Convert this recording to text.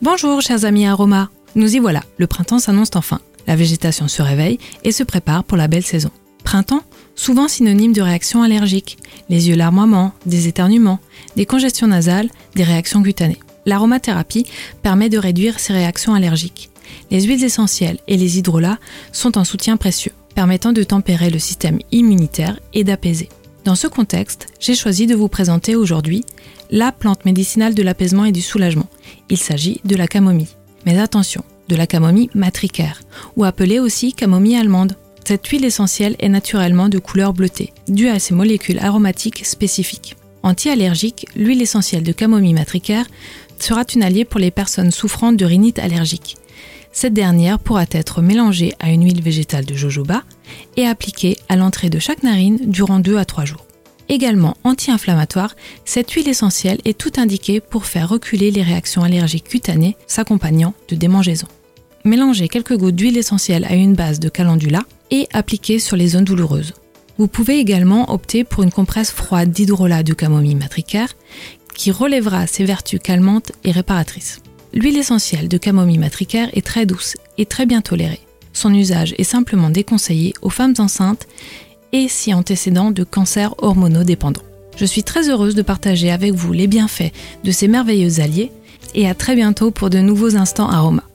Bonjour chers amis aromas, nous y voilà, le printemps s'annonce enfin. La végétation se réveille et se prépare pour la belle saison. Printemps, souvent synonyme de réactions allergiques, les yeux larmoiements, des éternuements, des congestions nasales, des réactions cutanées. L'aromathérapie permet de réduire ces réactions allergiques. Les huiles essentielles et les hydrolats sont un soutien précieux, permettant de tempérer le système immunitaire et d'apaiser. Dans ce contexte, j'ai choisi de vous présenter aujourd'hui la plante médicinale de l'apaisement et du soulagement. Il s'agit de la camomille. Mais attention, de la camomille matricaire, ou appelée aussi camomille allemande. Cette huile essentielle est naturellement de couleur bleutée, due à ses molécules aromatiques spécifiques. Anti-allergique, l'huile essentielle de camomille matricaire sera une alliée pour les personnes souffrant de rhinite allergique. Cette dernière pourra être mélangée à une huile végétale de jojoba et appliquée à l'entrée de chaque narine durant 2 à 3 jours. Également anti-inflammatoire, cette huile essentielle est tout indiquée pour faire reculer les réactions allergiques cutanées s'accompagnant de démangeaisons. Mélangez quelques gouttes d'huile essentielle à une base de calendula et appliquez sur les zones douloureuses. Vous pouvez également opter pour une compresse froide d'hydrolat de camomille matricaire qui relèvera ses vertus calmantes et réparatrices. L'huile essentielle de camomille matricaire est très douce et très bien tolérée. Son usage est simplement déconseillé aux femmes enceintes et si antécédents de cancers hormonodépendants. Je suis très heureuse de partager avec vous les bienfaits de ces merveilleux alliés et à très bientôt pour de nouveaux instants aromas.